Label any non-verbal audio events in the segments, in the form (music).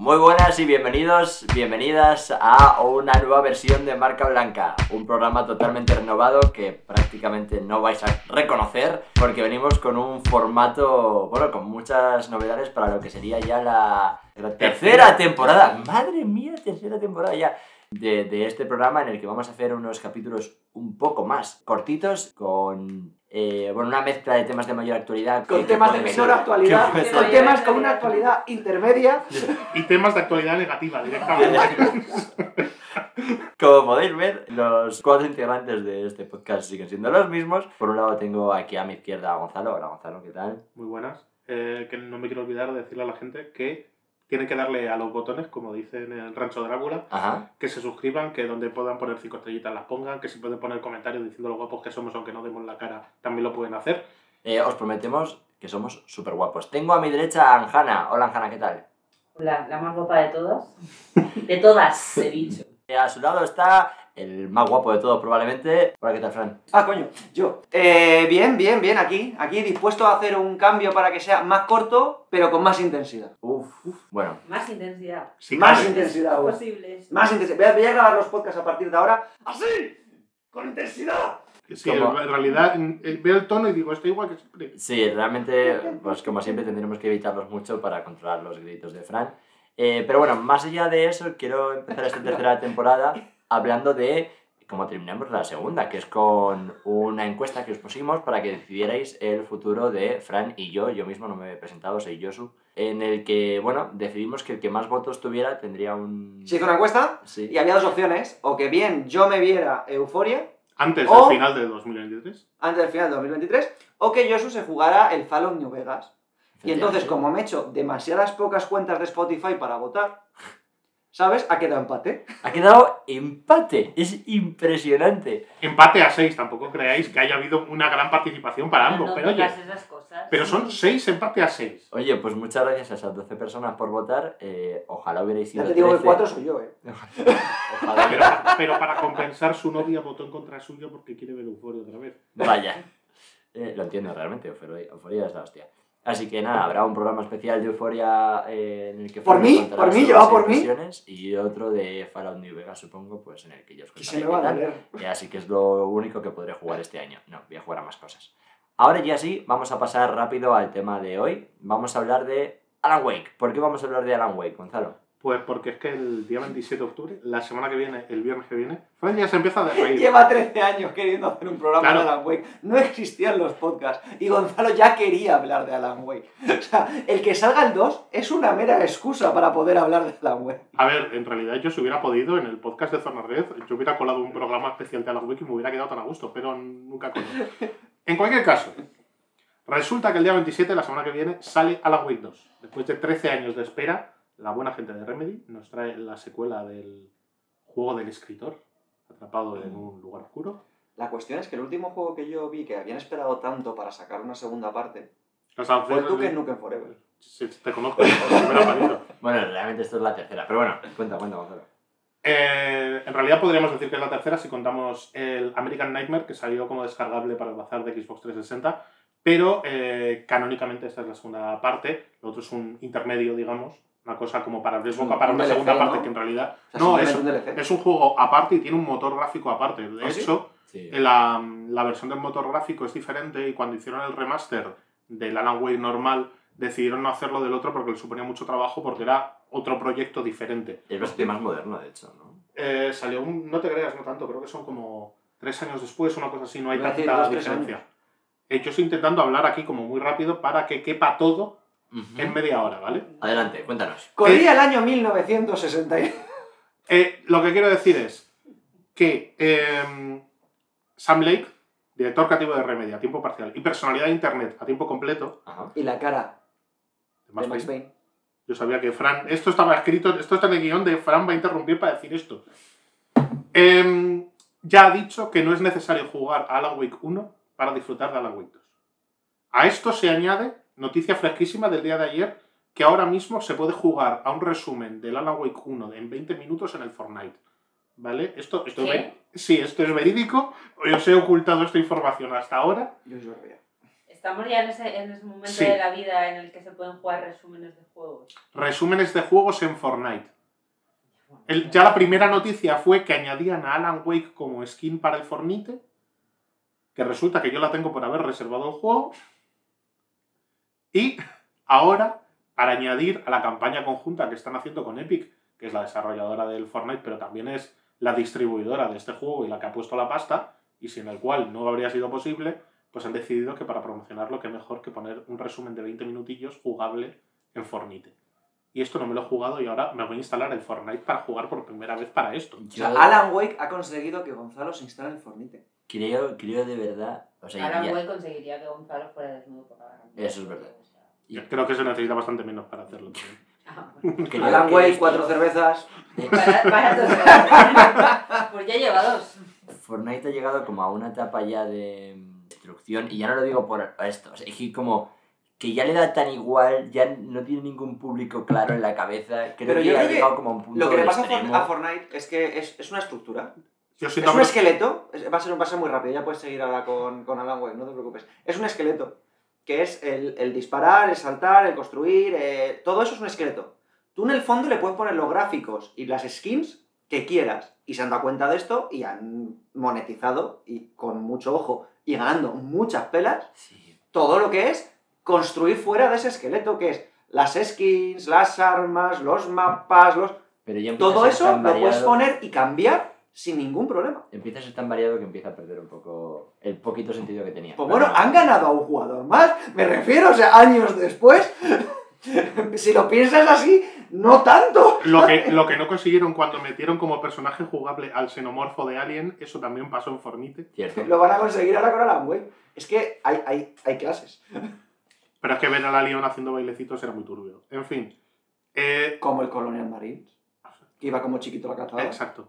Muy buenas y bienvenidos, bienvenidas a una nueva versión de Marca Blanca, un programa totalmente renovado que prácticamente no vais a reconocer porque venimos con un formato, bueno, con muchas novedades para lo que sería ya la, la tercera temporada. Madre mía, tercera temporada ya. De, de este programa en el que vamos a hacer unos capítulos un poco más cortitos con eh, bueno, una mezcla de temas de mayor actualidad. Con temas de menor ser- actualidad, con temas con una actualidad intermedia. (laughs) Y temas de actualidad negativa directamente. Como podéis ver, los cuatro integrantes de este podcast siguen siendo los mismos. Por un lado tengo aquí a mi izquierda a Gonzalo. Hola Gonzalo, ¿qué tal? Muy buenas. Eh, que no me quiero olvidar de decirle a la gente que tienen que darle a los botones, como dicen en el Rancho Drácula, Ajá. que se suscriban, que donde puedan poner cinco estrellitas las pongan, que si pueden poner comentarios diciendo lo guapos que somos, aunque no demos la cara, también lo pueden hacer. Eh, os prometemos que somos súper guapos. Tengo a mi derecha a Anjana. Hola Anjana, ¿qué tal? La, la más guapa de todas. De todas, he dicho. Eh, a su lado está el más guapo de todos probablemente. Hola, ¿qué tal, Fran? Ah, coño, yo. Eh, bien, bien, bien, aquí. Aquí dispuesto a hacer un cambio para que sea más corto, pero con más intensidad. Uf, bueno. Más intensidad. Si Más cabe. intensidad, aún. Posible. Más intensidad. Voy a, voy a grabar los podcasts a partir de ahora. ¡Así! ¡Con intensidad! Sí, Como- en realidad veo el tono y digo, estoy igual que siempre. Sí, realmente, pues como siempre tendremos que evitarlos mucho para controlar los gritos de Fran. Eh, pero bueno, más allá de eso, quiero empezar esta tercera temporada hablando de cómo terminamos la segunda, que es con una encuesta que os pusimos para que decidierais el futuro de Fran y yo. Yo mismo no me he presentado, soy Josu. En el que, bueno, decidimos que el que más votos tuviera tendría un... Se hizo una encuesta Sí. y había dos opciones. O que bien yo me viera Euforia Antes O- del final de 2023. antes del final de 2023, o que Josu se jugara el Fallout New Vegas. Y entonces, como me he hecho demasiadas pocas cuentas de Spotify para votar, ¿sabes? Ha quedado empate. Ha quedado empate, es impresionante. Empate a 6, tampoco creáis que haya habido una gran participación para ambos, no pero oye, esas cosas. pero son 6 empate a 6. Oye, pues muchas gracias a esas 12 personas por votar. eh, ojalá hubierais sido Ya te digo que 13. cuatro soy yo, ¿eh? (laughs) Ojalá Pero, pero para compensar, su novia votó en contra suyo porque quiere ver Euforia otra vez. Vaya. Eh, lo entiendo realmente, Euforia es la hostia. Así que nada, habrá un programa especial de Euforia eh, en el que ¿Por mí? ¿Por mí? ¿Llevado por mí? Y otro de Fallout New Vegas, supongo, pues en el que yo os Que contaré qué a tal. Así que es lo único que podré jugar este año. No, voy a jugar a más cosas. Ahora ya sí, vamos a pasar rápido al tema de hoy. Vamos a hablar de Alan Wake. ¿Por qué vamos a hablar de Alan Wake, Gonzalo? Pues porque es que el día 27 de octubre, la semana que viene, el viernes que viene, Fran ya se empieza a reír. Lleva 13 años queriendo hacer un programa Claro. de Alan Wake. No existían los podcasts. Y Gonzalo ya quería hablar de Alan Wake. (laughs) O sea, el que salga el 2 es una mera excusa para poder hablar de Alan Wake. A ver, en realidad yo si hubiera podido, en el podcast de Zona Red, yo hubiera colado un programa especial de Alan Wake y me hubiera quedado tan a gusto, pero nunca coló. (laughs) En cualquier caso, resulta que el día 27, la semana que viene, sale Alan Wake 2. Después de 13 años de espera, la buena gente de Remedy nos trae la secuela del juego del escritor, atrapado en un lugar oscuro. La cuestión es que el último juego que yo vi que habían esperado tanto para sacar una segunda parte O sea, fue Duke Nukem Forever. Sí, te conozco. (laughs) Bueno, realmente esto es la tercera, pero bueno, cuenta, cuenta, Gonzalo. Eh, en realidad podríamos decir que es la tercera si contamos el American Nightmare, que salió como descargable para el bazar de Xbox 360, pero eh, canónicamente esta es la segunda parte, lo otro es un intermedio, digamos, una cosa como para abrir boca para un una DLC, segunda ¿no? parte que en realidad... O sea, no, es, un es un juego aparte y tiene un motor gráfico aparte. De ¿Ah, hecho, Sí. la, la versión del motor gráfico es diferente y cuando hicieron el remaster del Alan Wake normal, decidieron no hacerlo del otro porque le suponía mucho trabajo porque era otro proyecto diferente. Es bastante más moderno, de hecho, ¿no? Eh, salió un, no te creas, no tanto, creo que son como tres años después, una cosa así, no hay tanta diferencia. Eh, yo estoy intentando hablar aquí como muy rápido para que quepa todo En media hora, ¿vale? Adelante, cuéntanos. Corría el año 1960. Eh, lo que quiero decir es que eh, Sam Lake, director creativo de Remedy a tiempo parcial y personalidad de internet a tiempo completo, Ajá. Y la cara de Max de Max yo sabía que Fran, esto estaba escrito, esto está en el guion de Fran va a interrumpir para decir esto. Em, ya ha dicho que no es necesario jugar a Alan Wake 1 para disfrutar de Alan Wake 2. A esto se añade, noticia fresquísima del día de ayer, que ahora mismo se puede jugar a un resumen del Alan Wake 1 en 20 minutos en el Fortnite. ¿Vale? Esto, esto, ¿Qué? sí, esto es verídico. Os he ocultado esta información hasta ahora. Yo os lo. Estamos ya en ese, en ese momento Sí. de la vida en el que se pueden jugar resúmenes de juegos. Resúmenes de juegos en Fortnite. El- ya la primera noticia fue que añadían a Alan Wake como skin para el Fornite. Que resulta que yo la tengo por haber reservado el juego. Y ahora, para añadir a la campaña conjunta que están haciendo con Epic, que es la desarrolladora del Fortnite, pero también es la distribuidora de este juego y la que ha puesto la pasta, y sin el cual no habría sido posible, pues han decidido que para promocionarlo, que mejor que poner un resumen de 20 minutillos jugable en Fornite. Y esto no me lo he jugado y ahora me voy a instalar el Fortnite para jugar por primera vez para esto. O sea, Alan Wake ha conseguido que Gonzalo se instale en Fornite. creo, creo de verdad. O sea, Alan ya- Wake conseguiría que Gonzalo fuera desnudo por la Eso es verdad. Yo creo que se necesita bastante menos para hacerlo. también. (laughs) ah, bueno. Alan que Wake, esto- cuatro cervezas. Para. (laughs) Pues ya lleva dos. Fortnite ha llegado como a una etapa ya de destrucción, y ya no lo digo por esto, o sea, es que como que ya le da tan igual, ya no tiene ningún público claro en la cabeza, creo Pero que yo ha llegado como a un punto Lo que le pasa extremo. a Fortnite es que es, es una estructura. Yo Es un esqueleto. es- va, a ser, va a ser muy rápido, ya puedes seguir ahora con, con Alan Wake, no te preocupes. Es un esqueleto. Que es el, el disparar, el saltar, el construir. eh, todo eso es un esqueleto. Tú en el fondo le puedes poner los gráficos y las skins que quieras. Y se han dado cuenta de esto y han monetizado y con mucho ojo y ganando muchas pelas Sí. todo lo que es construir fuera de ese esqueleto, que es las skins, las armas, los mapas, los... Pero ya todo eso lo puedes poner y cambiar sin ningún problema. Empieza a ser tan variado que empieza a perder un poco el poquito sentido que tenía. Pues bueno, no. han ganado a un jugador más, me refiero, o sea, años después. (laughs) si lo piensas así, no tanto. Lo que, (laughs) lo que no consiguieron cuando metieron como personaje jugable al xenomorfo de Alien, eso también pasó en Fornite. Cierto. Lo van a conseguir ahora con Alan Wake. Es que hay, hay, hay clases. Pero es que ver al Alien haciendo bailecitos era muy turbio. En fin. Eh, Como el Colonial Marines, que iba como chiquito la cazadora. Exacto.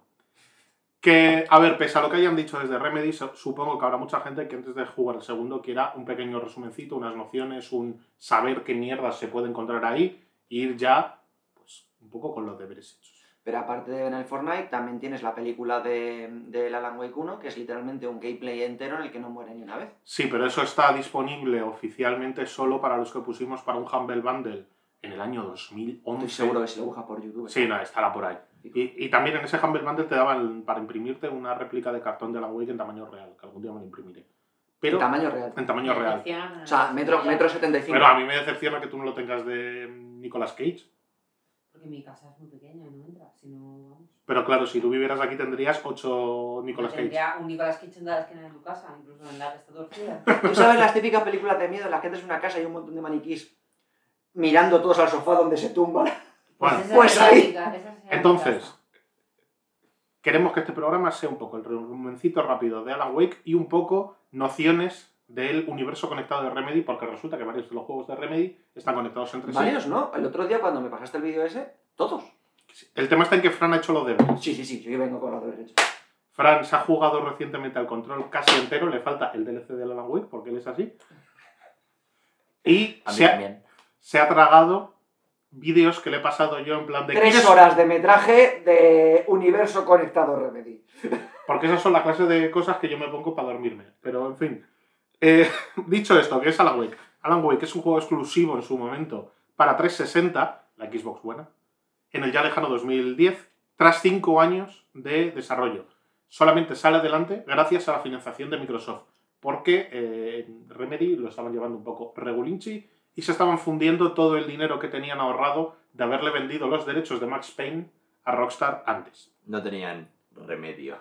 Que, a ver, pese a lo que hayan dicho desde Remedy, su- supongo que habrá mucha gente que antes de jugar el segundo quiera un pequeño resumencito, unas nociones, un saber qué mierdas se puede encontrar ahí e ir ya, pues, un poco con los deberes hechos. Pero aparte de en el Fortnite, también tienes la película de, del Alan Wake 1, que es literalmente un gameplay entero en el que no muere ni una vez. Sí, pero eso está disponible oficialmente solo para los que pusimos para un Humble Bundle en el año 2011. Estoy seguro que si lo buscas por YouTube. Sí, no, estará por ahí. Y, y también en ese Humble Bundle te daban para imprimirte una réplica de cartón de Alan Wake en tamaño real, que algún día me lo imprimiré. Pero En tamaño real. en tamaño real. O sea, metro, metro 75. Pero a mí me decepciona que tú no lo tengas de Nicolas Cage. Porque mi casa es muy pequeña no entra. Si no, vamos. Pero claro, si tú vivieras aquí tendrías 8 Nicolas Cage. Tendría un Nicolas Cage en cada esquina de tu casa, incluso en la que está torcida. (laughs) Tú sabes las típicas películas de miedo en las que entras en una casa y hay un montón de maniquís mirando todos al sofá donde se tumban. Bueno, esa pues sería ahí. entonces, casa. queremos que este programa sea un poco el resumencito rápido de Alan Wake y un poco nociones del universo conectado de Remedy, porque resulta que varios de los juegos de Remedy están conectados entre Varios, ¿no? El otro día cuando me pasaste el vídeo ese, todos. sí. El tema está en que Fran ha hecho los deberes. Sí, sí, sí, yo vengo con los deberes hechos. Fran se ha jugado recientemente al control casi entero, le falta el DLC de Alan Wake, porque él es así. Y A mí se ha, también. se ha tragado vídeos que le he pasado yo en plan de... Tres ¿quieres- horas de metraje de universo conectado Remedy. (laughs) Porque esas son la clase de cosas que yo me pongo para dormirme. Pero, en fin. Eh, (laughs) dicho esto, ¿qué es Alan Wake? Alan Wake es un juego exclusivo en su momento para 360, la Xbox buena, en el ya lejano 2010, tras cinco años de desarrollo. Solamente sale adelante gracias a la financiación de Microsoft, porque eh, Remedy lo estaban llevando un poco regulinchi y se estaban fundiendo todo el dinero que tenían ahorrado de haberle vendido los derechos de Max Payne a Rockstar antes. No tenían remedio.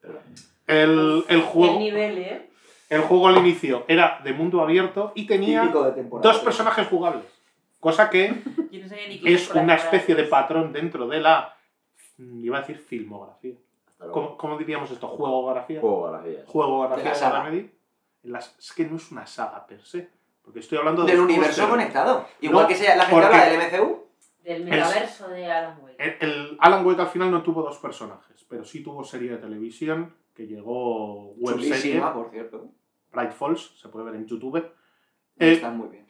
Perdón. El, el El juego, nivel, ¿eh? el juego al inicio era de mundo abierto y tenía dos personajes jugables. Cosa que (laughs) no es una especie de patrón dentro de la. iba a decir filmografía. ¿Cómo, cómo diríamos esto? ¿Juegografía? Juegografías. Juegografía De la de. Remedy. En las- es que no es una saga per se. Porque estoy hablando de Del universo conectado. Igual No, que sea la gente porque- habla del MCU. Del metaverso de Alan Wake. El, el Alan Wake al final no tuvo dos personajes, pero sí tuvo serie de televisión que llegó web serie. Por cierto. Bright Falls, se puede ver en YouTube. Eh, Están muy bien.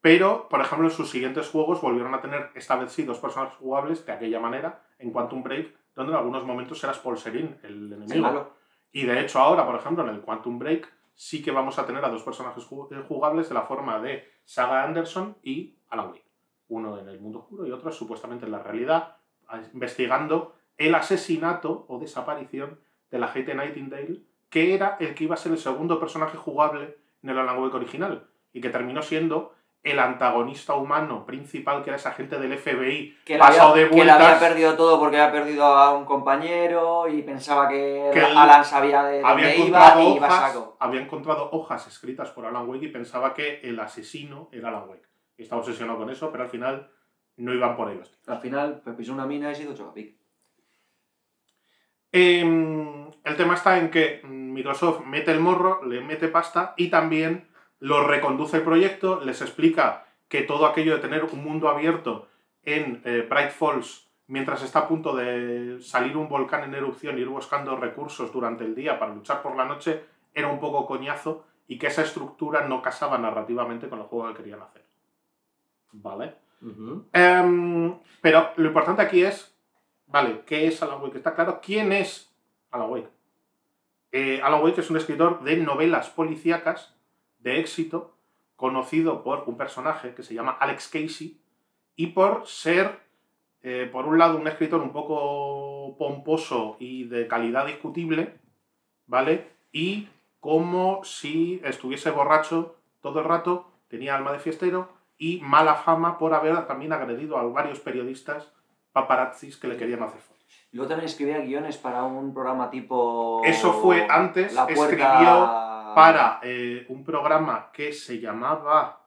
Pero, por ejemplo, en sus siguientes juegos volvieron a tener, esta vez sí, dos personajes jugables de aquella manera, en Quantum Break, donde en algunos momentos eras Paul Serene, el enemigo. Sí, malo. Y de hecho ahora, por ejemplo, en el Quantum Break, sí que vamos a tener a dos personajes eh, jugables de la forma de Saga Anderson y Alan Wake. Uno en el mundo oscuro y otro supuestamente en la realidad, investigando el asesinato o desaparición de la agente Nightingale, que era el que iba a ser el segundo personaje jugable en el Alan Wake original y que terminó siendo el antagonista humano principal, que era esa gente del FBI Que pasado había, de que le había vueltas. perdido todo porque había perdido a un compañero y pensaba que, Alan sabía de había iba y iba saco. había encontrado hojas escritas por Alan Wake y pensaba que el asesino era Alan Wake. Estaba obsesionado con eso, pero al final no iban por ahí los tiros. Al final, pues pisó una mina y se hizo chocapic. Em, el tema está en que Microsoft mete el morro, le mete pasta y también lo reconduce el proyecto, les explica que todo aquello de tener un mundo abierto en eh, Bright Falls mientras está a punto de salir un volcán en erupción y ir buscando recursos durante el día para luchar por la noche era un poco coñazo y que esa estructura no casaba narrativamente con el juego que querían hacer. ¿Vale? Em, pero lo importante aquí es, vale, ¿qué es Alan Wake? Está claro, ¿quién es Alan Wake? Eh, Alan Wake es un escritor de novelas policíacas de éxito, conocido por un personaje que se llama Alex Casey y por ser, eh, por un lado, un escritor un poco pomposo y de calidad discutible, ¿vale? Y como si estuviese borracho todo el rato, tenía alma de fiestero y mala fama por haber también agredido a varios periodistas paparazzis que le querían hacer fotos. Luego también escribía guiones para un programa tipo... Eso fue antes, La puerta... escribió para eh, un programa que se llamaba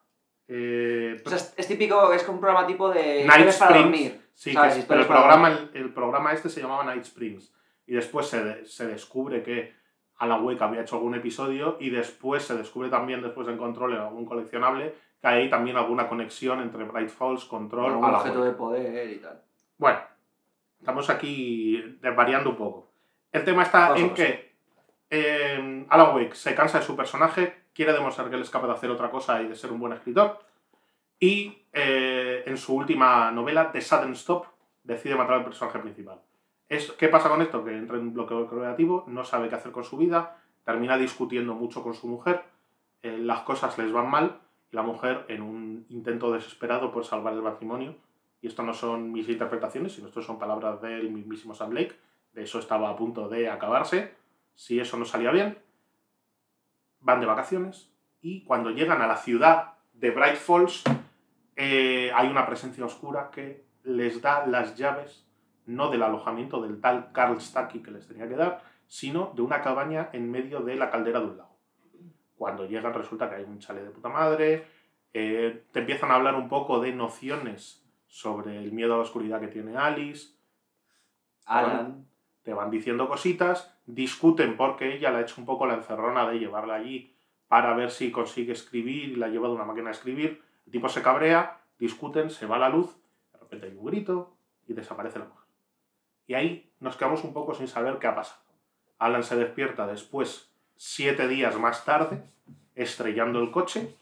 eh, O sea, es, es típico, es como un programa tipo de... Night para Springs. dormir. Sí, ¿sabes? que- pero el programa, el, el programa este se llamaba Night Springs. Y después se, se descubre que Alan Wake había hecho algún episodio y después se descubre también, después en Control, en algún coleccionable, que hay también alguna conexión entre Bright Falls, Control, Algún objeto de poder y tal. Bueno, estamos aquí variando un poco. El tema está Paso a en que eh, Alan Wake se cansa de su personaje, quiere demostrar que él es capaz de hacer otra cosa y de ser un buen escritor. Y eh, en su última novela, The Sudden Stop, decide matar al personaje principal. Es, ¿Qué pasa con esto? Que entra en un bloqueo creativo, no sabe qué hacer con su vida, termina discutiendo mucho con su mujer, eh, las cosas les van mal y la mujer, en un intento desesperado por salvar el matrimonio, y esto no son mis interpretaciones, sino esto son palabras del mismísimo Sam Blake, de eso estaba a punto de acabarse, si eso no salía bien, van de vacaciones y cuando llegan a la ciudad de Bright Falls eh, hay una presencia oscura que les da las llaves no del alojamiento del tal Carl Stacky que les tenía que dar, sino de una cabaña en medio de la caldera de un lago. Cuando llegan resulta que hay un chale de puta madre, eh, te empiezan a hablar un poco de nociones sobre el miedo a la oscuridad que tiene Alice, Alan. Te van diciendo cositas, discuten porque ella le ha hecho un poco la encerrona de llevarla allí para ver si consigue escribir y la lleva de una máquina de escribir. El tipo se cabrea, discuten, se va la luz, de repente hay un grito y desaparece la mujer. Y ahí nos quedamos un poco sin saber qué ha pasado. Alan se despierta después, siete días más tarde, estrellando el coche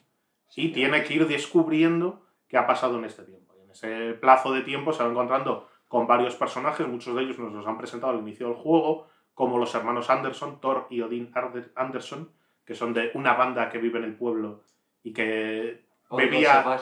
y tiene que ir descubriendo qué ha pasado en este tiempo. Y en ese plazo de tiempo se va encontrando con varios personajes, muchos de ellos nos los han presentado al inicio del juego, como los hermanos Anderson, Thor y Odin Anderson, que son de una banda que vive en el pueblo y que bebía...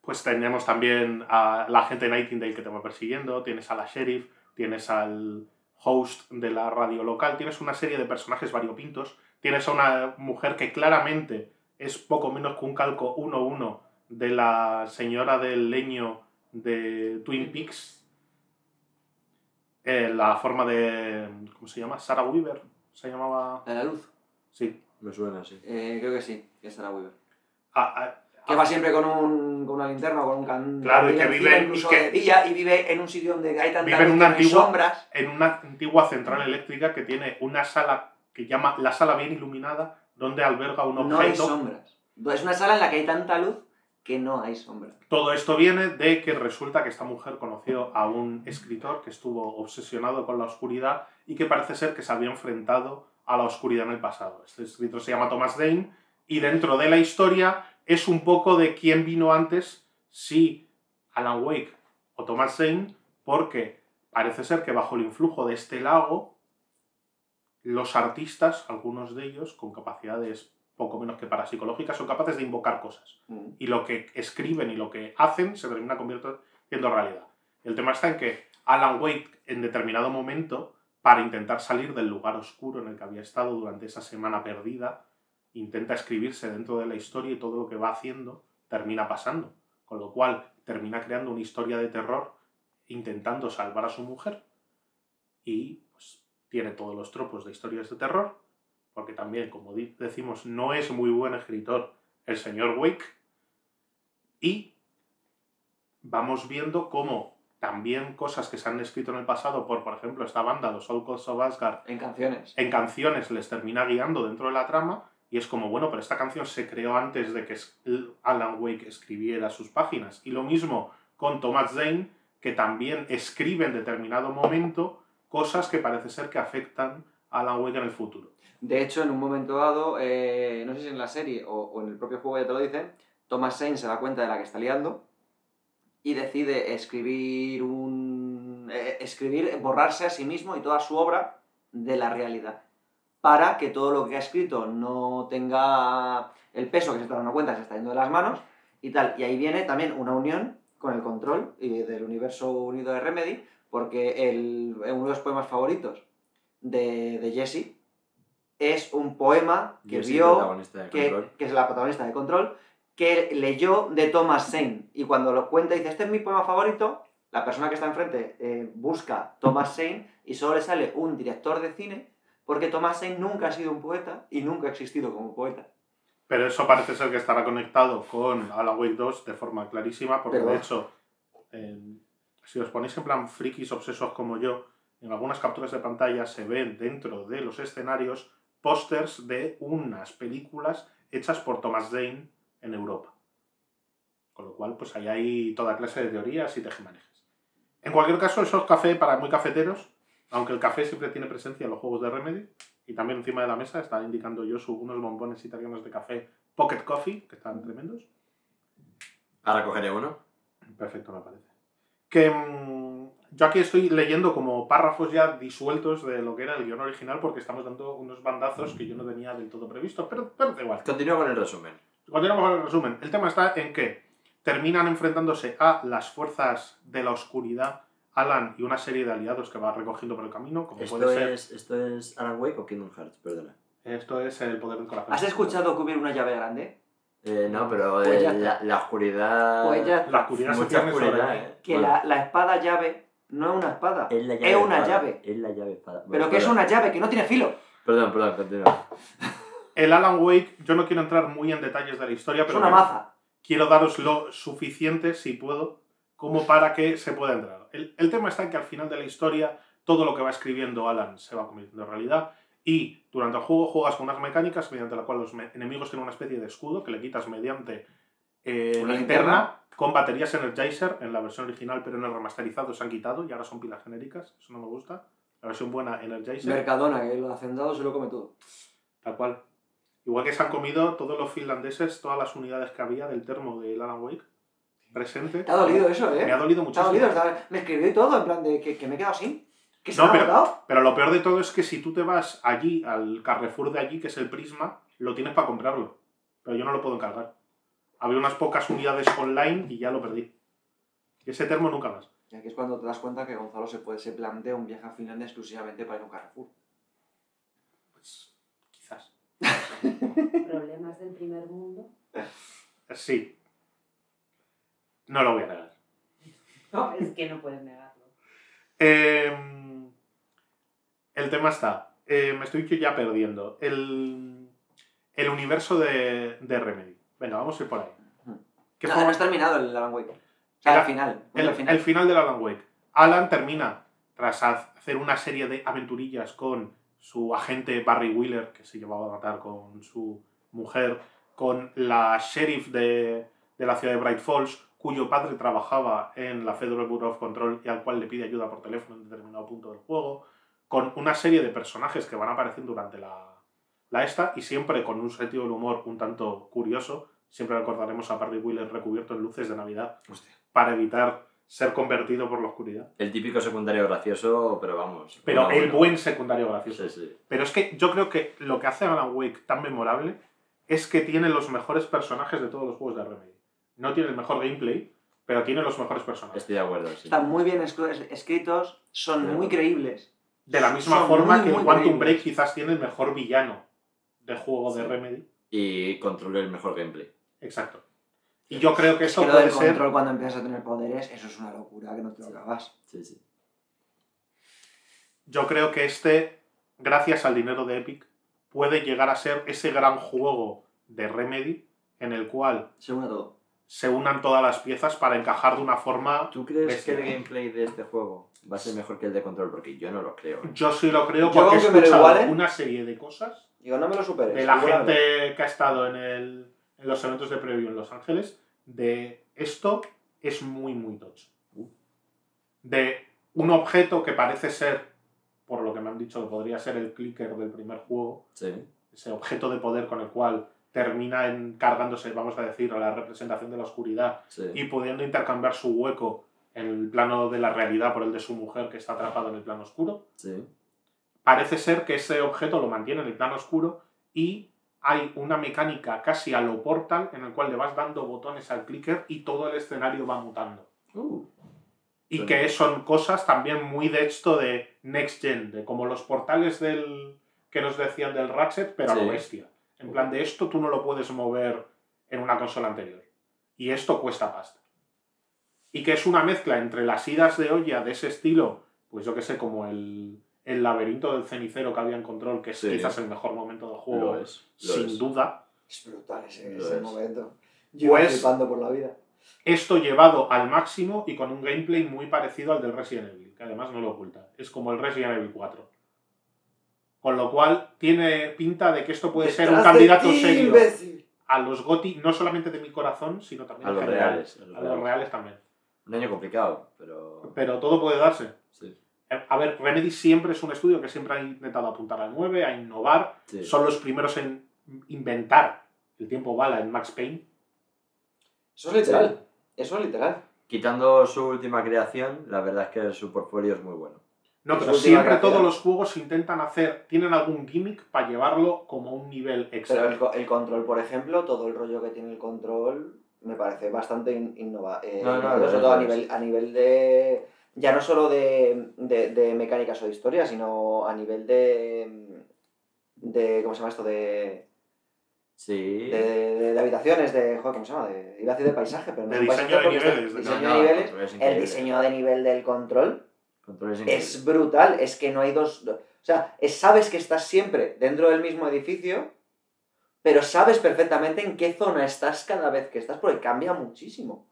Pues tenemos también a la gente Nightingale que te va persiguiendo, tienes a la sheriff, tienes al host de la radio local, tienes una serie de personajes variopintos, tienes a una mujer que claramente es poco menos que un calco 1-1 de la señora del leño de Twin Peaks, Eh, la forma de... ¿cómo se llama? Sarah Weaver, se llamaba... ¿La de la luz? Sí. Me suena, sí. Eh, creo que sí, que es Sarah Weaver. Ah, ah, Que va siempre con, un, con una linterna o con un can... Claro, y que vive- incluso y que- de día y vive en un sitio donde hay tanta Vive en luz una que no hay antigua- sombras. en una antigua central eléctrica que tiene una sala que llama la sala bien iluminada, donde alberga un No hay objeto. sombras. Es una sala en la que hay tanta luz que no hay sombra. Todo esto viene de que resulta que esta mujer conoció a un escritor que estuvo obsesionado con la oscuridad y que parece ser que se había enfrentado a la oscuridad en el pasado. Este escritor se llama Thomas Dane y dentro de la historia es un poco de quién vino antes, si Alan Wake o Thomas Dane, porque parece ser que bajo el influjo de este lago, los artistas, algunos de ellos, con capacidades poco menos que parapsicológicas, son capaces de invocar cosas. Mm. Y lo que escriben y lo que hacen se termina convirtiendo en realidad. El tema está en que Alan Wake, en determinado momento, para intentar salir del lugar oscuro en el que había estado durante esa semana perdida, intenta escribirse dentro de la historia y todo lo que va haciendo termina pasando. Con lo cual termina creando una historia de terror intentando salvar a su mujer y pues, tiene todos los tropos de historias de terror, porque también, como decimos, no es muy buen escritor el señor Wake, y vamos viendo cómo también cosas que se han escrito en el pasado por, por ejemplo, esta banda, los Codes of Asgard, En canciones. en canciones les termina guiando dentro de la trama y es como, bueno, pero esta canción se creó antes de que Alan Wake escribiera sus páginas. Y lo mismo con Thomas Zane, que también escribe en determinado momento cosas que parece ser que afectan Alan Wake en el futuro. De hecho, en un momento dado, eh, no sé si en la serie o, en el propio juego ya te lo dicen, Thomas Zane se da cuenta de la que está liando y decide escribir un. eh, escribir, borrarse a sí mismo y toda su obra de la realidad. Para que todo lo que ha escrito no tenga el peso que se está dando cuenta, se está yendo de las manos y tal. Y ahí viene también una unión con el control y del universo unido de Remedy, porque el, uno de los poemas favoritos de, de Jesse es un poema que Jessie, vio, que, que es la protagonista de Control, que leyó de Thomas Zane. Y cuando lo cuenta dice, este es mi poema favorito, la persona que está enfrente eh, busca Thomas Zane y solo le sale un director de cine, porque Thomas Zane nunca ha sido un poeta y nunca ha existido como poeta. Pero eso parece ser que estará conectado con Wake 2 de forma clarísima, porque Pero- de hecho, eh, si os ponéis en plan frikis obsesos como yo, en algunas capturas de pantalla se ven dentro de los escenarios pósters de unas películas hechas por Thomas Zane en Europa. Con lo cual, pues ahí hay toda clase de teorías y tejemanejes. En cualquier caso, eso es café para muy cafeteros, aunque el café siempre tiene presencia en los juegos de Remedy. Y también encima de la mesa está indicando yo unos bombones italianos de café Pocket Coffee, que están tremendos. Ahora cogeré uno. Perfecto, me parece. Que mm, yo aquí estoy leyendo como párrafos ya disueltos de lo que era el guion original porque estamos dando unos bandazos que yo no tenía del todo previsto, pero, pero da igual. Continúo con el resumen. Continuamos con el resumen. El tema está en que terminan enfrentándose a las fuerzas de la oscuridad, Alan y una serie de aliados que va recogiendo por el camino, como ¿Esto puede ser. es, ¿Esto es Alan Wake o Kingdom Hearts? Perdona. Esto es el poder del corazón. ¿Has escuchado que hubiera una llave grande? Eh, no, pero Pues eh, ya la, oscuridad. Pues ya La oscuridad se sobre oscuridad, eh. Que Bueno, la, la espada llave no es una espada, es la llave. es una espada. llave. Es la llave espada. pero que es una llave que no tiene filo. Perdón, perdón, continúa. (laughs) El Alan Wake, yo no quiero entrar muy en detalles de la historia, Es pero una quiero- maza. quiero daros lo suficiente, si puedo, como para que se pueda entrar. El, el tema está en que al final de la historia, todo lo que va escribiendo Alan se va convirtiendo en realidad. Y durante el juego juegas con unas mecánicas mediante la cual los enemigos tienen una especie de escudo que le quitas mediante eh, ¿Una linterna con baterías Energizer en la versión original, pero en el remasterizado se han quitado y ahora son pilas genéricas. Eso no me gusta. La versión buena Energizer. Mercadona, que el hacendado se lo come todo. Tal cual. Igual que se han comido todos los finlandeses, todas las unidades que había del termo de Alan Wake presente. Te ha dolido eso, ¿eh? Me ha dolido Te ha muchísimo. dolido. Me escribió y todo, en plan de que, que me he quedado sin. Que se No, me ha pero-. Pero lo peor de todo es que si tú te vas allí, al Carrefour de allí, que es el Prisma, lo tienes para comprarlo. Pero yo no lo puedo encargar. Había unas pocas unidades online y ya lo perdí. Ese termo nunca más. Y aquí es cuando te das cuenta que Gonzalo se, puede, se plantea un viaje a Finlandia exclusivamente para ir a un Carrefour. Pues quizás. Problemas del primer mundo. Sí. No lo voy a negar. No, es que no puedes negarlo. Eh, el tema está. eh, me estoy ya perdiendo. El, el universo de, de Remedy. Venga, vamos a ir por ahí. ¿Qué no, fue- no has terminado el Alan Wake. O sea, al final. el, al final. el final del Alan Wake. Alan termina, tras hacer una serie de aventurillas con su agente Barry Wheeler, que se llevaba a matar con su mujer, con la sheriff de, de la ciudad de Bright Falls, cuyo padre trabajaba en la Federal Bureau of Control y al cual le pide ayuda por teléfono en determinado punto del juego, con una serie de personajes que van apareciendo durante la, la esta y siempre con un sentido del humor un tanto curioso. Siempre recordaremos a Barry Wheeler recubierto en luces de Navidad Hostia. para evitar ser convertido por la oscuridad. El típico secundario gracioso, pero vamos. Pero a el buen secundario gracioso. Sí, sí. Pero es que yo creo que lo que hace Alan Wake tan memorable es que tiene los mejores personajes de todos los juegos de Remedy. No tiene el mejor gameplay, pero tiene los mejores personajes. Estoy de acuerdo, sí. Están muy bien escri- escritos, son muy creíbles. De la misma Son forma muy, que el muy Quantum creíbles. Break quizás tiene el mejor villano de juego de. Remedy. Y controle el mejor gameplay. Exacto. Y yo creo que Es esto que lo puede del ser... control cuando empiezas a tener poderes, eso es una locura que no te lo acabas. Sí, sí. Yo creo que este, gracias al dinero de Epic, puede llegar a ser ese gran juego de Remedy en el cual Se une todo. se unan todas las piezas para encajar de una forma... ¿Tú crees Bestia. que el gameplay de este juego va a ser mejor que el de control? Porque yo no lo creo. ¿eh? Yo sí lo creo Yo porque he escuchado una serie de cosas Digo, no me lo superes. de la gente que ha estado en, el- en los eventos de preview en Los Ángeles, de esto es muy, muy tocho. Uh. De un objeto que parece ser, por lo que me han dicho, que podría ser el clicker del primer juego, Sí. ese objeto de poder con el cual termina encargándose, vamos a decir, a la representación de la oscuridad sí. y pudiendo intercambiar su hueco en el plano de la realidad por el de su mujer que está atrapado en el plano oscuro. sí. Parece ser que ese objeto lo mantiene en el plano oscuro y hay una mecánica casi a lo portal en el cual le vas dando botones al clicker y todo el escenario va mutando. Uh, Y que son cosas también muy de esto de Next Gen, de como los portales del que nos decían del Ratchet, pero a lo bestia. En plan de esto tú no lo puedes mover en una consola anterior. Y esto cuesta pasta. Y que es una mezcla entre las idas de olla de ese estilo, pues yo que sé, como el, el laberinto del cenicero que había en control, que es Sí. quizás el mejor momento del juego, lo es. Lo sin es. duda. Es brutal ese, Lo ese es. momento. Yo Pues- flipando por la vida. Esto llevado al máximo y con un gameplay muy parecido al del Resident Evil, que además no lo oculta. Es como el Resident Evil 4. Con lo cual tiene pinta de que esto puede ser un candidato ti, serio imbécil. a los GOTI, no solamente de mi corazón, sino también A los general. reales. A los A los reales. reales también. Un año complicado, pero. Pero todo puede darse. Sí. Eh, A ver, Remedy siempre es un estudio que siempre ha intentado apuntar al 9, a innovar. Sí. Son los primeros en inventar el tiempo bala en Max Payne. Eso es literal. Eso es literal. Quitando su última creación, la verdad es que su portfolio es muy bueno. No, pero siempre creación. todos los juegos intentan hacer, tienen algún gimmick para llevarlo como un nivel extra. Pero el, co- el control, por ejemplo, todo el rollo que tiene el control me parece bastante innovador. No, no, sobre lo es, todo a nivel, a nivel de. Ya no solo de, de, de mecánicas o de historia, sino a nivel de. de ¿Cómo se llama esto? De. Sí. De, de- de habitaciones, de. Joder, ¿cómo se llama? De, iba a decir de paisaje, pero no De diseño de niveles, de- diseño No, de niveles. control es El diseño de nivel del control Control es increíble. es brutal, es que no hay dos... O sea, es- sabes que estás siempre dentro del mismo edificio, pero sabes perfectamente en qué zona estás cada vez que estás, porque cambia muchísimo.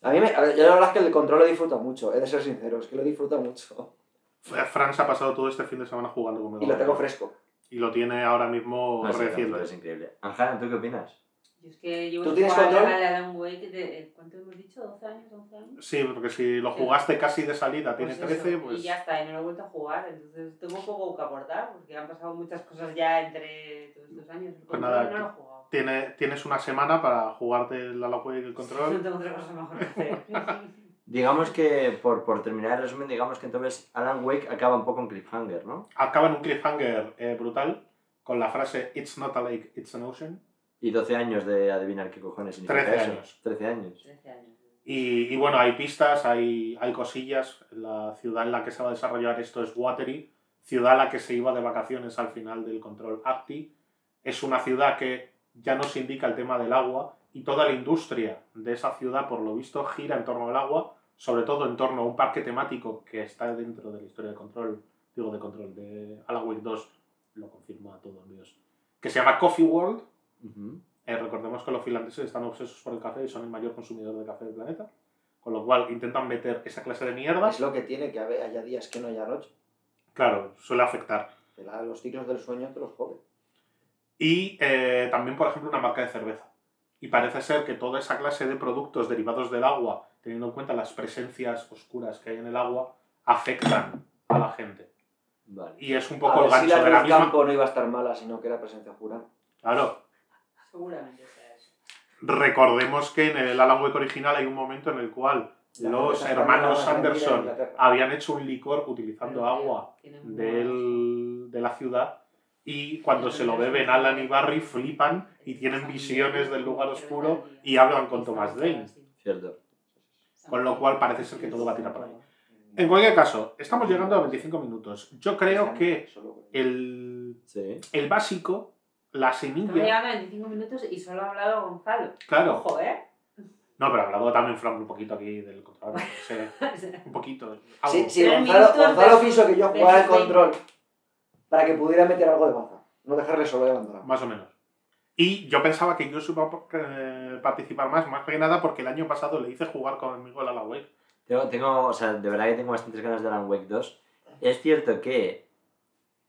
A mí, me, a ver, yo la verdad es que el control lo disfruto mucho, he de ser sincero, es que lo disfruto mucho. Fran se ha pasado todo este fin de semana jugando conmigo. Y lo tengo fresco. Y lo tiene ahora mismo No, control es increíble. Anjana, ¿tú qué opinas? Yo es que llevo ¿Tú tienes control? al Alan Wake de, ¿cuánto hemos dicho? ¿12 años? ¿11 años? Sí, porque si lo jugaste casi de salida, tiene Pues eso, 13, pues... Y ya está, y no lo he vuelto a jugar, entonces tengo poco que aportar, porque han pasado muchas cosas ya entre todos estos años. Pues nada, no lo he jugado. Tiene, tienes una semana para jugarte el Wake y el No control. tengo otra cosa mejor que hacer. (laughs) Digamos que, por, por terminar el resumen, digamos que entonces Alan Wake acaba un poco en cliffhanger, ¿no? Acaba en un cliffhanger eh, brutal con la frase It's not a lake, it's an ocean. Y 12 años de adivinar qué cojones significa 13 eso. años. 13 años. 13 años. Y, y bueno, hay pistas, hay, hay cosillas. La ciudad en la que se va a desarrollar esto es Watery, ciudad a la que se iba de vacaciones al final del control Acti. Es una ciudad que ya nos indica el tema del agua y toda la industria de esa ciudad, por lo visto, gira en torno al agua, sobre todo en torno a un parque temático que está dentro de la historia de control, digo de control, de Alan Wake 2, lo confirma todo Dios, que se llama Coffee World, Ujú. eh, recordemos que los finlandeses están obsesos por el café y son el mayor consumidor de café del planeta. Con lo cual intentan meter esa clase de mierda. Es lo que tiene que haber- haya días que no haya noche. Claro, suele afectar. Los ciclos del sueño te los jode. Y eh, también, por ejemplo, una marca de cerveza. Y parece ser que toda esa clase de productos derivados del agua, teniendo en cuenta las presencias oscuras que hay en el agua, afectan a la gente. Vale. Y es un A poco el ver si gancho la de la misma. Campo no iba a estar mala, sino que era presencia jura. Claro, Seguramente sea eso. recordemos que en el Alan Wake original hay un momento en el cual La los hermanos Anderson habían hecho un licor utilizando Pero, agua del, de la ciudad y cuando se lo beben Alan y Barry flipan y tienen visiones del lugar oscuro y hablan con Thomas Dane. Cierto. Con lo cual parece ser que todo va a tirar por ahí. En cualquier caso, estamos llegando a 25 minutos. Yo creo que el, el básico, la Estamos semilla... llegando a 25 minutos y solo ha hablado Gonzalo. Claro, Ojo, ¿eh? no, pero ha hablado también Fran un poquito aquí del control. no sé, (laughs) un poquito. algo. Sí, sí, Gonzalo, Gonzalo quiso que yo jugara el control para que pudiera meter algo de baza. No dejarle solo de abandonado. Más o menos. Y yo pensaba que yo iba a eh, participar más, más que nada porque el año pasado le hice jugar conmigo el Alan Wake. Tengo, tengo, o sea, de verdad que tengo bastantes ganas de Alan Wake 2. Es cierto que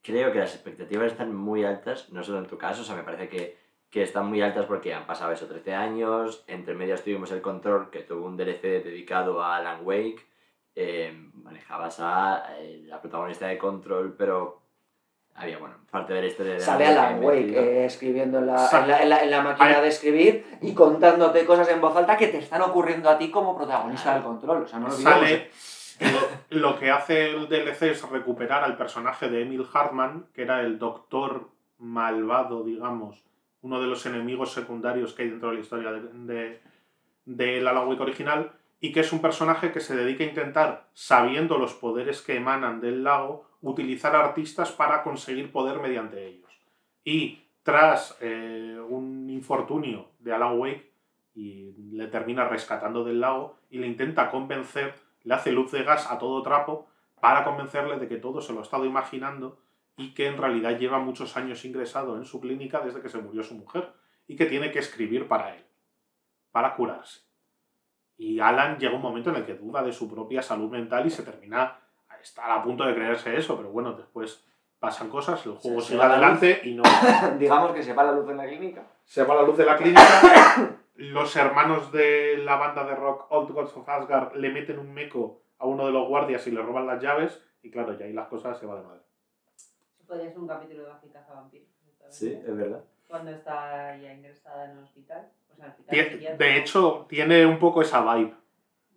creo que las expectativas están muy altas, no solo en tu caso, o sea, me parece que, que están muy altas porque han pasado esos 13 años, entre medias tuvimos el Control, que tuvo un DLC dedicado a Alan Wake, eh, manejabas a eh, la protagonista de Control, pero había, bueno, parte de la historia de Sale Alan Wake eh, escribiendo en la, en, la, en la- en la máquina Ay. de escribir y contándote cosas en voz alta que te están ocurriendo a ti como protagonista del control. O sea, no lo. Sale. lo que hace el DLC es recuperar al personaje de Emil Hartman, que era el doctor malvado, digamos, uno de los enemigos secundarios que hay dentro de la historia de, de, del Alan Wake original, y que es un personaje que se dedica a intentar, sabiendo los poderes que emanan del lago, utilizar artistas para conseguir poder mediante ellos. Y tras eh, un infortunio de Alan Wake, y le termina rescatando del lago y le intenta convencer, le hace luz de gas a todo trapo para convencerle de que todo se lo ha estado imaginando y que en realidad lleva muchos años ingresado en su clínica desde que se murió su mujer y que tiene que escribir para él, para curarse. Y Alan llega un momento en el que duda de su propia salud mental y se termina a estar a punto de creerse eso, pero bueno, después pasan cosas, el juego sigue adelante y no (coughs) Digamos que se va la luz en la clínica. se va la luz de la clínica. Los hermanos de la banda de rock Old Gods of Asgard le meten un meco a uno de los guardias y le roban las llaves. Y claro, ya ahí las cosas se van de madre. Podría ser un capítulo de Buffy Cazavampiros. Sí, es verdad. Cuando está ya ingresada en el hospital. O sea, el hospital. De hecho, tiene un poco esa vibe.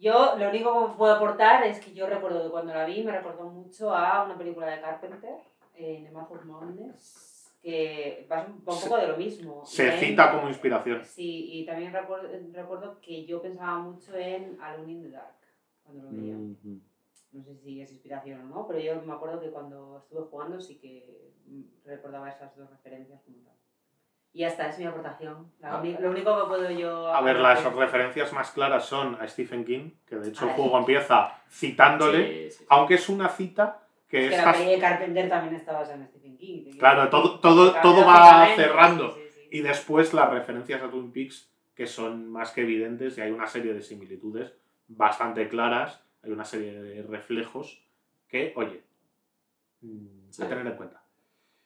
Yo lo único que puedo aportar es que yo recuerdo que cuando la vi me recordó mucho a una película de Carpenter, eh, Nemath of Madness, que va un poco de lo mismo. Se cita como inspiración. Sí, y también recuerdo, recuerdo que yo pensaba mucho en Alone in the Dark cuando lo veía. No sé si es inspiración o no, pero yo me acuerdo que cuando estuve jugando sí que mm, recordaba esas dos referencias como tal. Y ya está, es mi aportación. La Ah. Lo único que puedo yo... A ver, las es- referencias más claras son a Stephen King, que de hecho el juego empieza citándole, Sí, sí, sí. aunque es una cita que Es que la de Carpenter también está basada en Stephen King. Claro, todo- todo- todo va cerrando. sí, sí, sí. Y después las referencias a Twin Peaks, que son más que evidentes, y hay una serie de similitudes bastante claras, hay una serie de reflejos que, oye, mm, Sí. a tener en cuenta.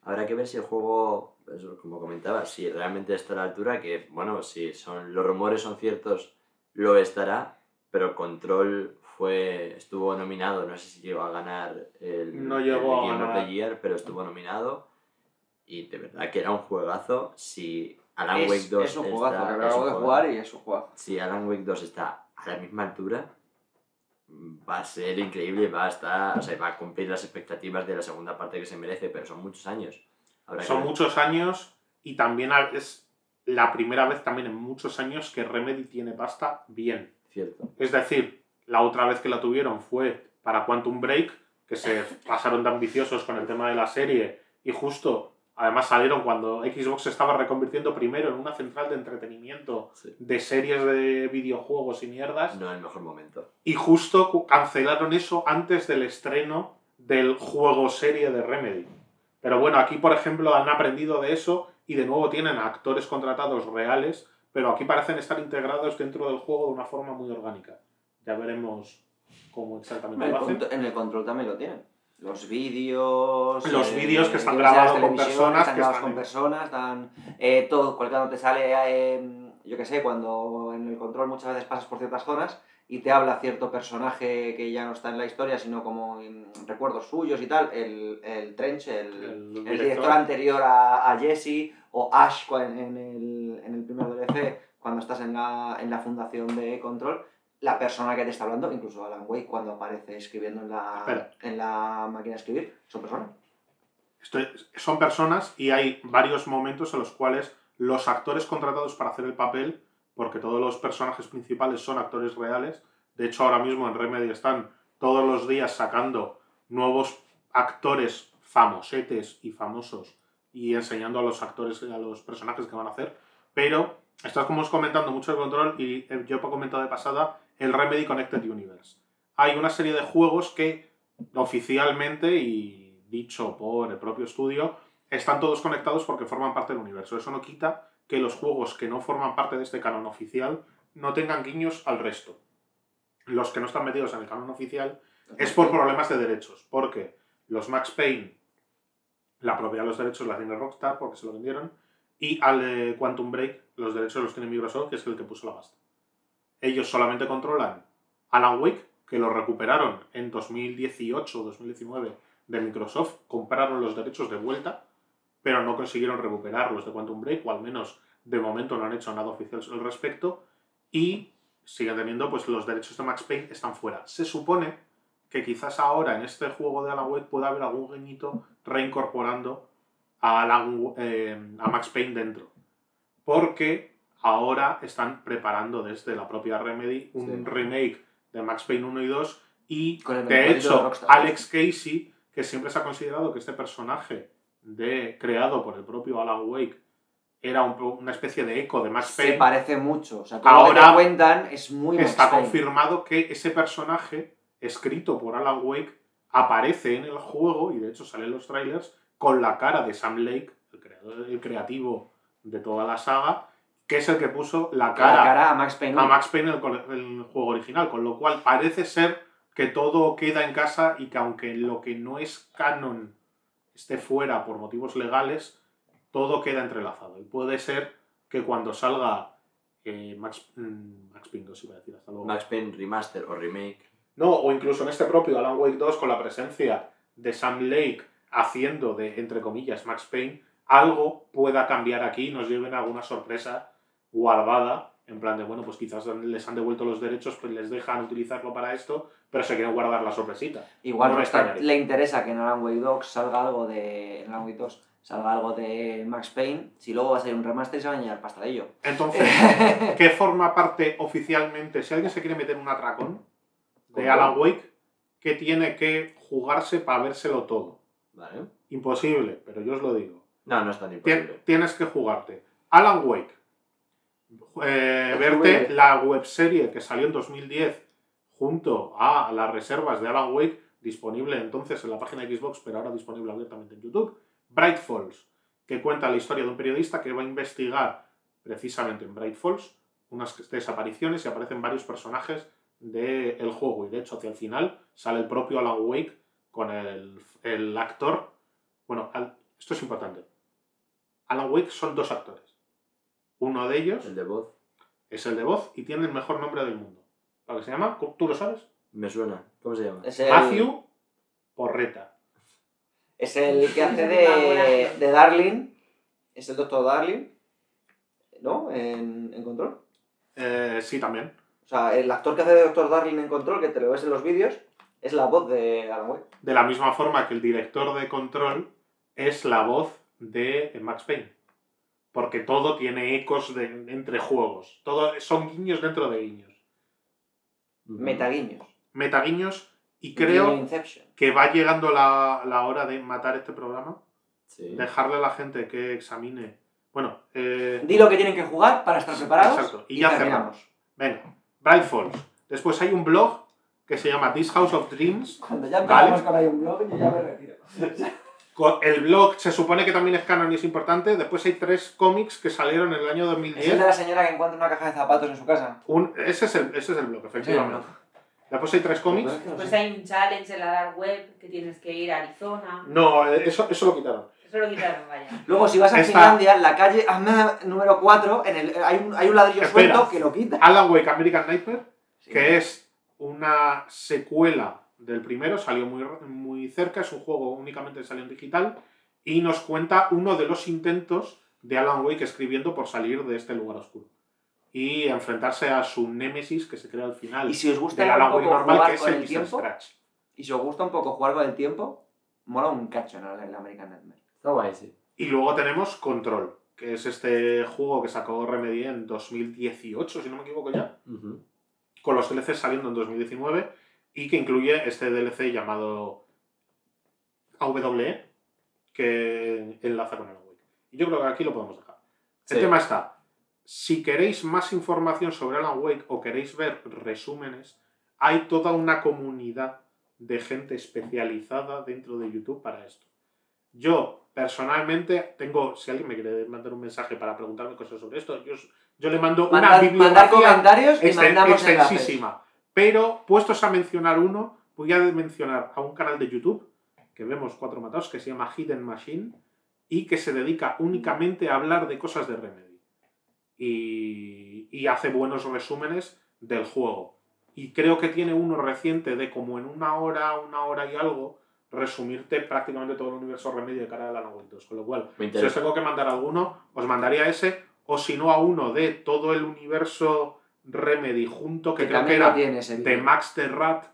Habrá que ver si el juego, eso, como comentaba, si realmente está a la altura, que bueno, si son, los rumores son ciertos, lo estará, pero Control fue, estuvo nominado, no sé si llegó a ganar el, No llegó el a Game of ganar. the Year, pero estuvo nominado y de verdad que era un juegazo. Si Alan Es, Wake 2 es un está- jugazo, que acabo de juegazo. jugar y es un jugazo. si Alan Wake 2 está a la misma altura, va a ser increíble, va a estar, o sea, va a cumplir las expectativas de la segunda parte que se merece, pero son muchos años. Habrá Son muchos años y también es la primera vez también en muchos años que Remedy tiene pasta bien. Cierto. Es decir, la otra vez que la tuvieron fue para Quantum Break, que se (laughs) pasaron de ambiciosos con el tema de la serie y justo, además salieron cuando Xbox se estaba reconvirtiendo primero en una central de entretenimiento Sí. de series de videojuegos y mierdas No el mejor momento. y justo cancelaron eso antes del estreno del juego serie de Remedy. Pero bueno, aquí por ejemplo han aprendido de eso y de nuevo tienen a actores contratados reales, pero aquí parecen estar integrados dentro del juego de una forma muy orgánica. Ya veremos cómo exactamente En lo hacen. en el control también lo tienen. Los vídeos. Los vídeos que están grabados con personas Están que grabados están con en- personas, están. eh, todo, cuando te sale. eh, yo qué sé, cuando en el control muchas veces pasas por ciertas zonas y te habla cierto personaje que ya no está en la historia, sino como en recuerdos suyos y tal. El, el Trench, el, El el director. anterior a, a Jesse, o Ash cua- en el, en el primer DLC, cuando estás en la, en la fundación de Control, la persona que te está hablando, incluso Alan Wake cuando aparece escribiendo en la, Espera. en la máquina de escribir, son personas. Esto es- son personas y hay varios momentos en los cuales los actores contratados para hacer el papel, porque todos los personajes principales son actores reales, de hecho ahora mismo en Remedy están todos los días sacando nuevos actores famosetes y famosos y enseñando a los actores, a los personajes que van a hacer, pero estás como os comentando mucho de control y eh, yo he comentado de pasada el Remedy Connected Universe. Hay una serie de juegos que oficialmente y dicho por el propio estudio están todos conectados porque forman parte del universo. Eso no quita que los juegos que no forman parte de este canon oficial no tengan guiños al resto. Los que no están metidos en el canon oficial es por problemas de derechos, porque los Max Payne, la propiedad de los derechos la tiene Rockstar porque se lo vendieron, y al de Quantum Break los derechos los tiene Microsoft, que es el que puso la pasta. Ellos solamente controlan Alan Wake, que lo recuperaron en 2018 o 2019 de Microsoft, compraron los derechos de vuelta, pero no consiguieron recuperar los de Quantum Break, o al menos de momento no han hecho nada oficial al respecto, y siguen teniendo, pues los derechos de Max Payne están fuera. Se supone que quizás ahora en este juego de Alan Wake pueda haber algún guiñito reincorporando a, Alan- eh, a Max Payne dentro. Porque ahora están preparando desde la propia Remedy un Sí. remake de Max Payne 1 y 2 y de hecho. Alex Casey, que siempre se ha considerado que este personaje de, creado por el propio Alan Wake era un una especie de eco de Max Se Payne, parece mucho. O sea, todo lo que Ahora te cuentan es muy Max está Payne. confirmado que ese personaje, escrito por Alan Wake, aparece en el juego, y de hecho sale en los trailers, con la cara de Sam Lake, el, creador, el creativo de toda la saga, que es el que puso la La cara, a Max Payne. a Max Payne en el, cole- en el juego original, con lo cual parece ser que todo queda en casa y que aunque lo que no es canon esté fuera por motivos legales, todo queda entrelazado. Y puede ser que cuando salga eh, Max, mm, Max Payne 2, iba a decir, hasta luego. Max Payne Remaster o Remake. No, o incluso en este propio Alan Wake 2 con la presencia de Sam Lake haciendo de, entre comillas, Max Payne, algo pueda cambiar aquí y nos lleven a alguna sorpresa guardada, en plan de, bueno, pues quizás les han devuelto los derechos, pues les dejan utilizarlo para esto, pero se quieren guardar la sorpresita. Igual No me le interesa que en Alan Wake 2 salga algo de. En Alan Wake 2 salga algo de Max Payne. Si luego va a salir un remaster, se van a de ello. Entonces, (laughs) ¿qué forma parte oficialmente? Si alguien se quiere meter un atracón de. Alan Wake, que tiene que jugarse para vérselo todo. Vale. Imposible, pero yo os lo digo. No, no es tan Tien- imposible. tienes que jugarte Alan Wake, eh, verte la webserie que salió en 2010 junto a las reservas de Alan Wake, disponible entonces en la página de Xbox, pero ahora disponible abiertamente en YouTube. Bright Falls, que cuenta la historia de un periodista que va a investigar precisamente en Bright Falls unas desapariciones y aparecen varios personajes del juego. Y de hecho, hacia el final sale el propio Alan Wake con el, el actor. Bueno, al- esto es importante. Alan Wake son dos actores. Uno de ellos El de voz. es el de voz y tiene el mejor nombre del mundo. ¿Lo que se llama? ¿Tú lo sabes? Me suena. ¿Cómo se llama? Es el, Matthew Porreta. es el que hace de, (laughs) de Darling. Es el doctor Darling. ¿No? En, en Control. Eh, sí, también. O sea, el actor que hace de doctor Darling en Control, que te lo ves en los vídeos, es la voz de Alan Wake. De la misma forma que el director de Control es la voz de Max Payne. Porque todo tiene ecos de, entre juegos. Todo son guiños dentro de guiños. Metaguiños. Metaguiños. Y creo que va llegando la, la hora de matar este programa. Sí. Dejarle a la gente que examine. Bueno, eh, Di lo que tienen que jugar para estar preparados. Exacto. Y ya terminamos. Venga, Bright Falls. Después hay un blog que se llama This House of Dreams. Cuando ya Vale. empezamos con ahí un blog, yo ya me retiro. (laughs) El blog se supone que también es canon y es importante. Después hay tres cómics que salieron en el año Es el 2010. de la señora que encuentra una caja de zapatos en su casa. Un- ese, es el, ese es el blog, efectivamente. Pues Después hay tres cómics. Pues hay un challenge en la dark web que tienes que ir a Arizona. No, eh, eso, eso lo quitaron. Eso lo quitaron, vaya. Luego, si vas a Esta- Finlandia, la calle Ahmed número 4, en el, hay, un, hay un ladrillo Espera. suelto que lo quita. Alan Wake American Nightmare, Sí. que es una secuela del primero, salió muy, muy cerca, es un juego únicamente salió en digital, y nos cuenta uno de los intentos de Alan Wake escribiendo por salir de este lugar oscuro. y enfrentarse a su némesis que se crea al final Y si os gusta del Alan Wake poco normal, jugar que es el el tiempo, Scratch. y si os gusta un poco jugar con el tiempo, mola un cacho en el, el American Nightmare. Está guay, sí. Y luego tenemos Control, que es este juego que sacó Remedy en 2018, si no me equivoco ya, con los DLCs saliendo en 2019 y que incluye este DLC llamado AWE, que enlaza con Alan Wake. Y yo creo que aquí lo podemos dejar. El Sí. tema está, si queréis más información sobre Alan Wake o queréis ver resúmenes, hay toda una comunidad de gente especializada dentro de YouTube para esto. Yo, personalmente, tengo, si alguien me quiere mandar un mensaje para preguntarme cosas sobre esto, yo, yo le mando una Mandar, mandar bibliografía comentarios y mandamos enlaces. Pero, puestos a mencionar uno, voy a mencionar a un canal de YouTube que vemos cuatro matados que se llama Hidden Machine y que se dedica únicamente a hablar de cosas de Remedy. Y, y hace buenos resúmenes del juego. Y creo que tiene uno reciente de como en una hora, una hora y algo, resumirte prácticamente todo el universo Remedy de cara a Wake 2. Con lo cual, si os tengo que mandar alguno, os mandaría ese, o si no a uno de todo el universo Remedy junto, que, Que creo que era de. Max the Rat,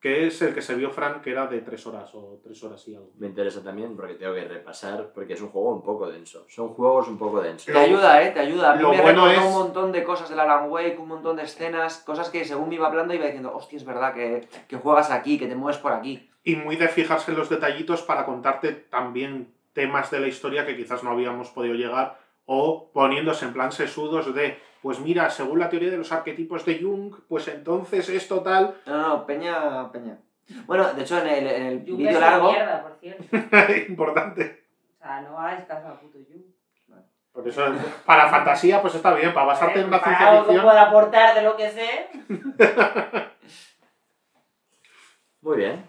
que es el que se vio Fran, que era de tres horas o tres horas y algo. Me interesa también porque tengo que repasar, porque es un juego un poco denso. Son juegos un poco densos. Te ayuda, ¿eh? Te ayuda. A mí Lo me bueno recordó es- un montón de cosas del Alan Wake, un montón de escenas, cosas que según me iba hablando iba diciendo, hostia, es verdad que, que juegas aquí, que te mueves por aquí. Y muy de fijarse en los detallitos para contarte también temas de la historia que quizás no habíamos podido llegar, o poniéndose en plan sesudos de, pues mira, según la teoría de los arquetipos de Jung, pues entonces esto tal. No, no, no, Peña, Peña. Bueno, de hecho, en el, en el Jung es vídeo una largo, mierda, por cierto. (laughs) Importante. O sea, no hagáis caso a puto Jung. Por eso, para fantasía, pues está bien, para basarte en una Para ciencia algo que ficción. pueda aportar de lo que sé. (laughs) Muy bien.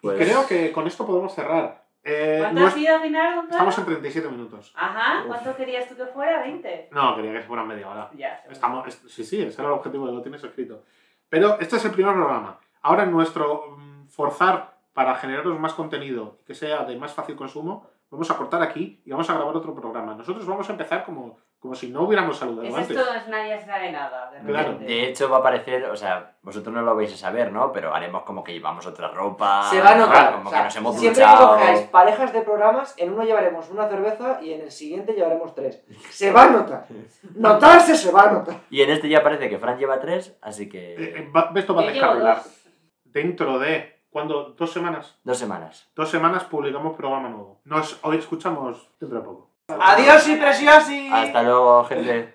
Pues, creo que con esto podemos cerrar. Eh, ¿Cuánto ha sido al final, estamos en 37 minutos. Ajá, Uf. ¿cuánto querías tú que fuera? ¿20? No, quería que fuera media hora. Ya. Estamos, es- sí, sí, ese era el objetivo, lo tienes escrito. Pero este es el primer programa. Ahora, nuestro mm, forzar para generaros más contenido y que sea de más fácil consumo, vamos a cortar aquí y vamos a grabar otro programa. Nosotros vamos a empezar como, como si no hubiéramos saludado Es antes. esto, es nadie sabe nada. De Claro. repente. De hecho, va a parecer, o sea, vosotros no lo vais a saber, ¿no? Pero haremos como que llevamos otra ropa. se va a notar. Como O sea, que nos hemos siempre que duchado. cojáis parejas de programas, en uno llevaremos una cerveza y en el siguiente llevaremos tres. Se va a notar. Notarse se va a notar. Y en este ya parece que Fran lleva tres, así que. Eh, eh, va- esto va a descarrilar. Dentro de, ¿cuándo? ¿Dos semanas? Dos semanas. Dos semanas publicamos programa nuevo. Nos hoy escuchamos dentro de poco. Adiós y preciosi. Hasta luego, gente.